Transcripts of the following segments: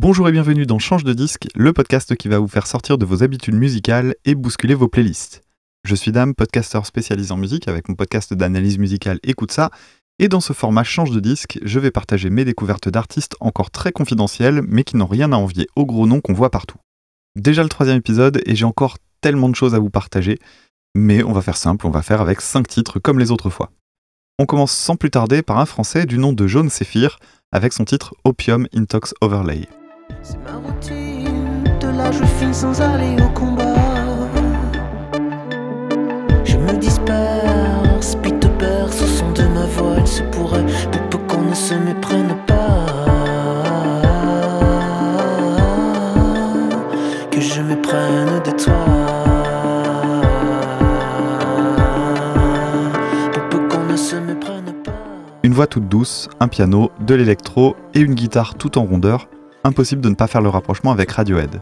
Bonjour et bienvenue dans Change de disque, le podcast qui va vous faire sortir de vos habitudes musicales et bousculer vos playlists. Je suis Dame, podcasteur spécialisé en musique avec mon podcast d'analyse musicale Écoute ça, et dans ce format Change de disque, je vais partager mes découvertes d'artistes encore très confidentielles mais qui n'ont rien à envier aux gros noms qu'on voit partout. Déjà le troisième épisode et j'ai encore tellement de choses à vous partager, mais on va faire simple, on va faire avec 5 titres comme les autres fois. On commence sans plus tarder par un français du nom de Jaune Séphir avec son titre Opium Intox Overlay. C'est ma routine, de là je file sans aller au combat. Je me disperse, puis te berce au son de ma voix. Il se pourrait, pour peu qu'on ne se méprenne pas, que je me prenne de toi. Pour qu'on ne se méprenne pas. Une voix toute douce, un piano, de l'électro et une guitare tout en rondeur, impossible de ne pas faire le rapprochement avec Radiohead.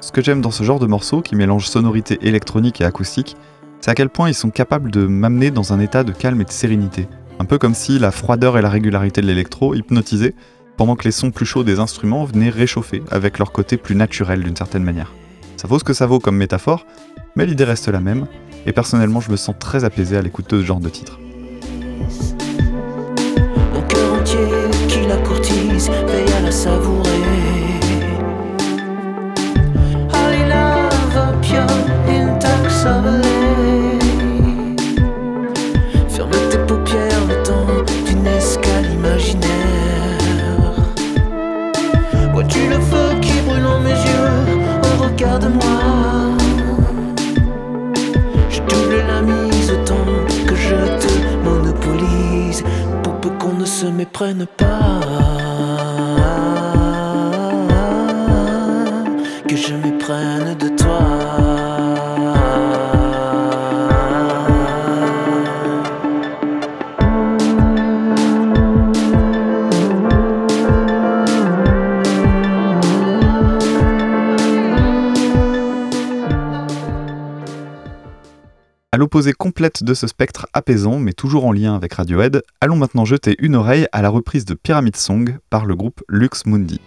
Ce que j'aime dans ce genre de morceaux qui mélange sonorité électronique et acoustique, c'est à quel point ils sont capables de m'amener dans un état de calme et de sérénité. Un peu comme si la froideur et la régularité de l'électro hypnotisaient, pendant que les sons plus chauds des instruments venaient réchauffer avec leur côté plus naturel d'une certaine manière. Ça vaut ce que ça vaut comme métaphore, mais l'idée reste la même, et personnellement je me sens très apaisé à l'écoute de ce genre de titre. Oh regarde-moi. Je double la mise temps que je te monopolise pour peu qu'on ne se méprenne pas. L'opposé complète de ce spectre apaisant, mais toujours en lien avec Radiohead, allons maintenant jeter une oreille à la reprise de Pyramid Song par le groupe Lux Mundi.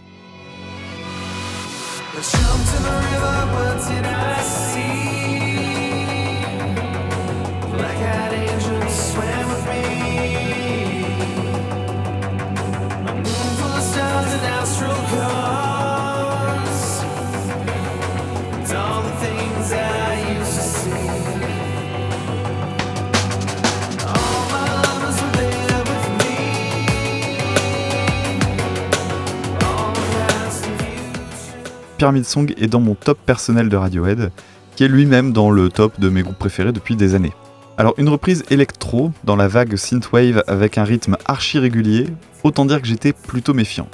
Pyramid Song est dans mon top personnel de Radiohead, qui est lui-même dans le top de mes groupes préférés depuis des années. Alors une reprise électro dans la vague synthwave avec un rythme archi régulier, autant dire que j'étais plutôt méfiant.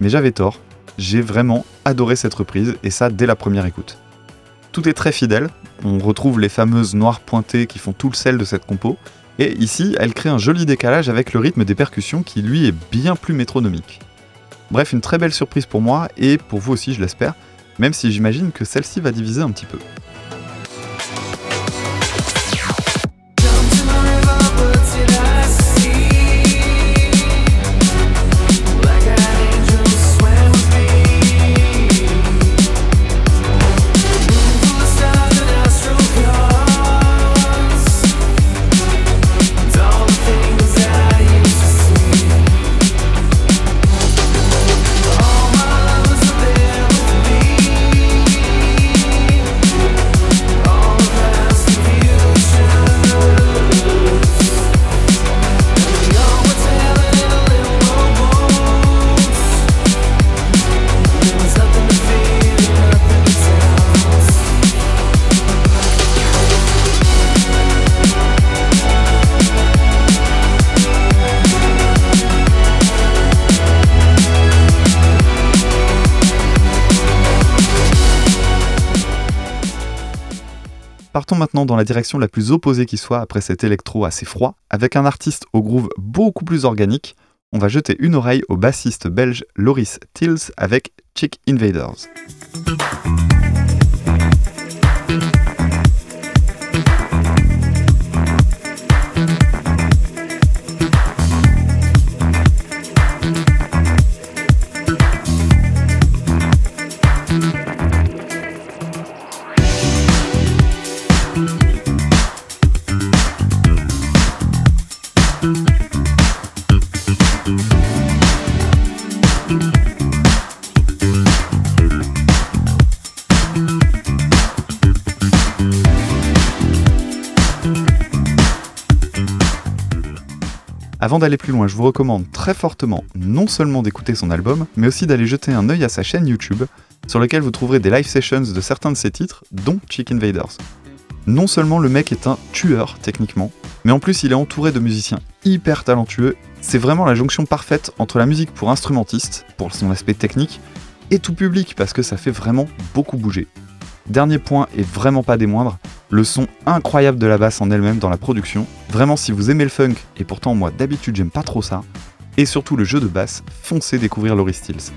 Mais j'avais tort, j'ai vraiment adoré cette reprise et ça dès la première écoute. Tout est très fidèle, on retrouve les fameuses noires pointées qui font tout le sel de cette compo, et ici elle crée un joli décalage avec le rythme des percussions qui lui est bien plus métronomique. Bref, une très belle surprise pour moi et pour vous aussi je l'espère, même si j'imagine que celle-ci va diviser un petit peu. Partons maintenant dans la direction la plus opposée qui soit après cet électro assez froid, avec un artiste au groove beaucoup plus organique. On va jeter une oreille au bassiste belge Loris Tills avec Chick Invaders. Avant d'aller plus loin, je vous recommande très fortement non seulement d'écouter son album, mais aussi d'aller jeter un œil à sa chaîne YouTube, sur laquelle vous trouverez des live sessions de certains de ses titres, dont Chicken Invaders. Non seulement le mec est un tueur techniquement, mais en plus il est entouré de musiciens hyper talentueux. C'est vraiment la jonction parfaite entre la musique pour instrumentiste, pour son aspect technique, et tout public parce que ça fait vraiment beaucoup bouger. Dernier point et vraiment pas des moindres, le son incroyable de la basse en elle-même dans la production. Vraiment si vous aimez le funk, et pourtant moi d'habitude j'aime pas trop ça, et surtout le jeu de basse, foncez découvrir Laurie Stills.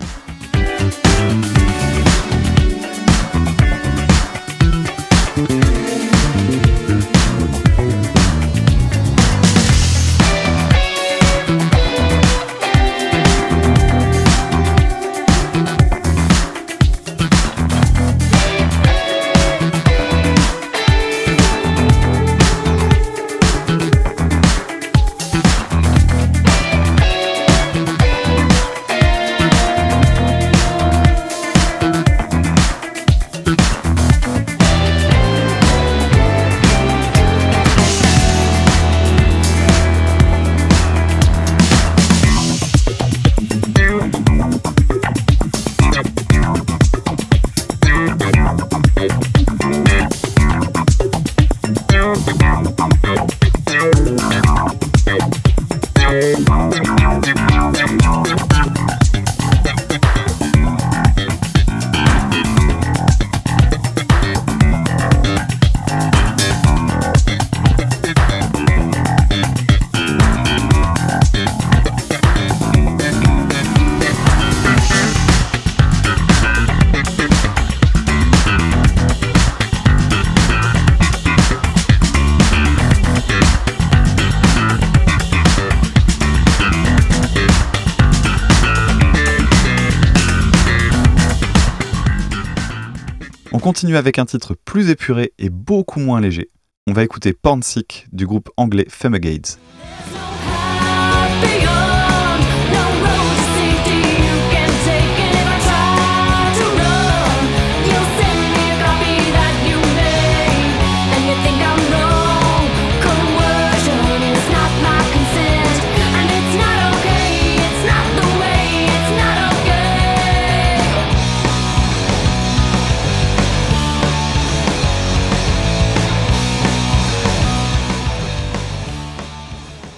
Continue avec un titre plus épuré et beaucoup moins léger. On va écouter Porn Sick du groupe anglais Fumigades.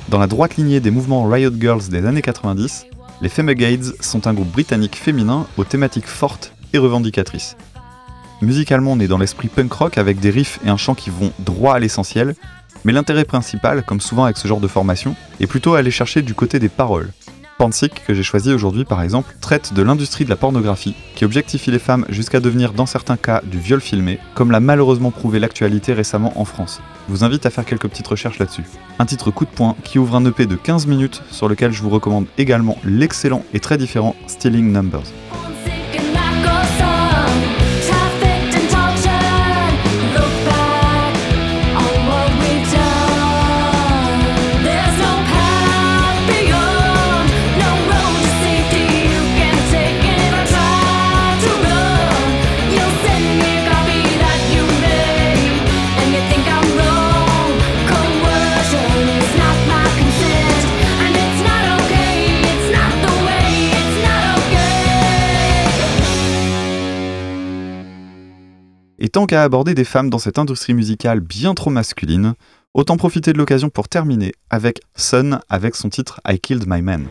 Dans la droite lignée des mouvements Riot Girls des années 90, les Femegades sont un groupe britannique féminin aux thématiques fortes et revendicatrices. Musicalement, on est dans l'esprit punk rock avec des riffs et un chant qui vont droit à l'essentiel, mais l'intérêt principal, comme souvent avec ce genre de formation, est plutôt à aller chercher du côté des paroles, Pansic, que j'ai choisi aujourd'hui par exemple, traite de l'industrie de la pornographie, qui objectifie les femmes jusqu'à devenir dans certains cas du viol filmé, comme l'a malheureusement prouvé l'actualité récemment en France. Je vous invite à faire quelques petites recherches là-dessus. Un titre coup de poing qui ouvre un EP de 15 minutes sur lequel je vous recommande également l'excellent et très différent Stealing Numbers. Tant qu'à aborder des femmes dans cette industrie musicale bien trop masculine, autant profiter de l'occasion pour terminer avec Sun avec son titre I Killed My Man.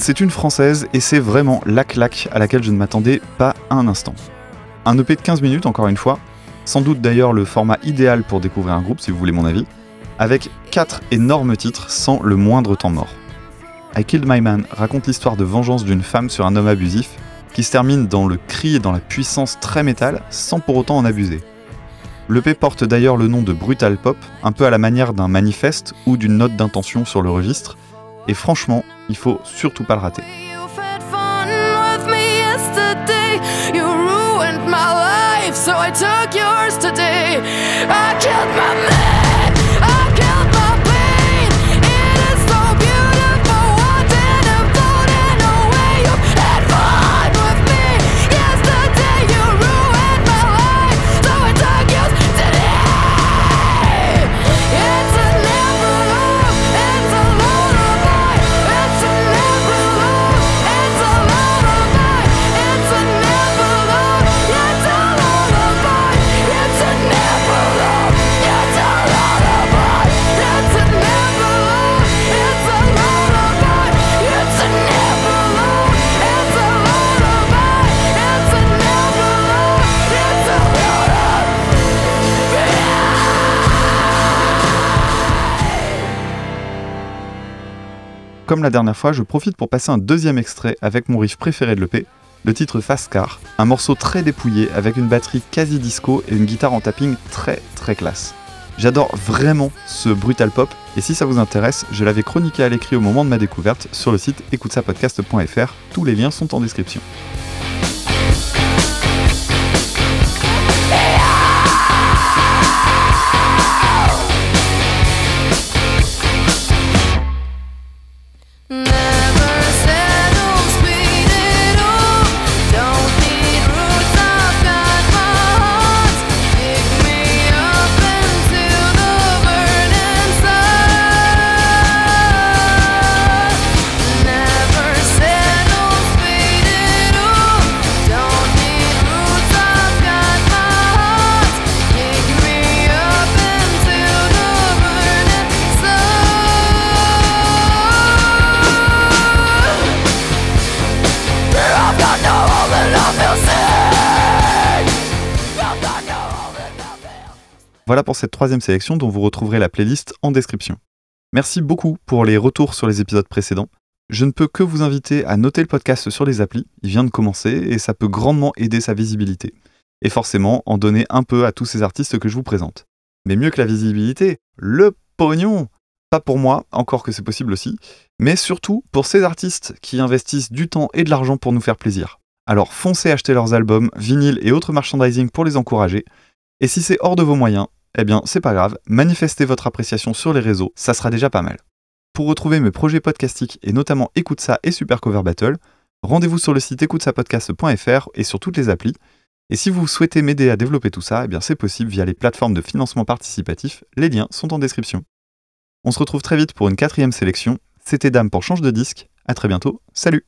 C'est une française et c'est vraiment la claque à laquelle je ne m'attendais pas un instant. Un EP de 15 minutes, encore une fois, sans doute d'ailleurs le format idéal pour découvrir un groupe, si vous voulez mon avis, avec 4 énormes titres sans le moindre temps mort. I Killed My Man raconte l'histoire de vengeance d'une femme sur un homme abusif, qui se termine dans le cri et dans la puissance très métal, sans pour autant en abuser. L'EP porte d'ailleurs le nom de Brutal Pop, un peu à la manière d'un manifeste ou d'une note d'intention sur le registre, et franchement, il faut surtout pas le rater. Comme la dernière fois, je profite pour passer un deuxième extrait avec mon riff préféré de l'EP, le titre Fast Car, un morceau très dépouillé avec une batterie quasi disco et une guitare en tapping très très classe. J'adore vraiment ce brutal pop et si ça vous intéresse, je l'avais chroniqué à l'écrit au moment de ma découverte sur le site écoutesapodcast.fr, tous les liens sont en description. Voilà pour cette troisième sélection dont vous retrouverez la playlist en description. Merci beaucoup pour les retours sur les épisodes précédents. Je ne peux que vous inviter à noter le podcast sur les applis, il vient de commencer et ça peut grandement aider sa visibilité. Et forcément, en donner un peu à tous ces artistes que je vous présente. Mais mieux que la visibilité, le pognon Pas pour moi, encore que c'est possible aussi, mais surtout pour ces artistes qui investissent du temps et de l'argent pour nous faire plaisir. Alors foncez acheter leurs albums, vinyles et autres merchandising pour les encourager. Et si c'est hors de vos moyens, eh bien c'est pas grave, manifestez votre appréciation sur les réseaux, ça sera déjà pas mal. Pour retrouver mes projets podcastiques et notamment Écoute ça et Super Cover Battle, rendez-vous sur le site écoutesapodcast.fr et sur toutes les applis. Et si vous souhaitez m'aider à développer tout ça, eh bien c'est possible via les plateformes de financement participatif, les liens sont en description. On se retrouve très vite pour une quatrième sélection. C'était Dame pour Change de disque. À très bientôt. Salut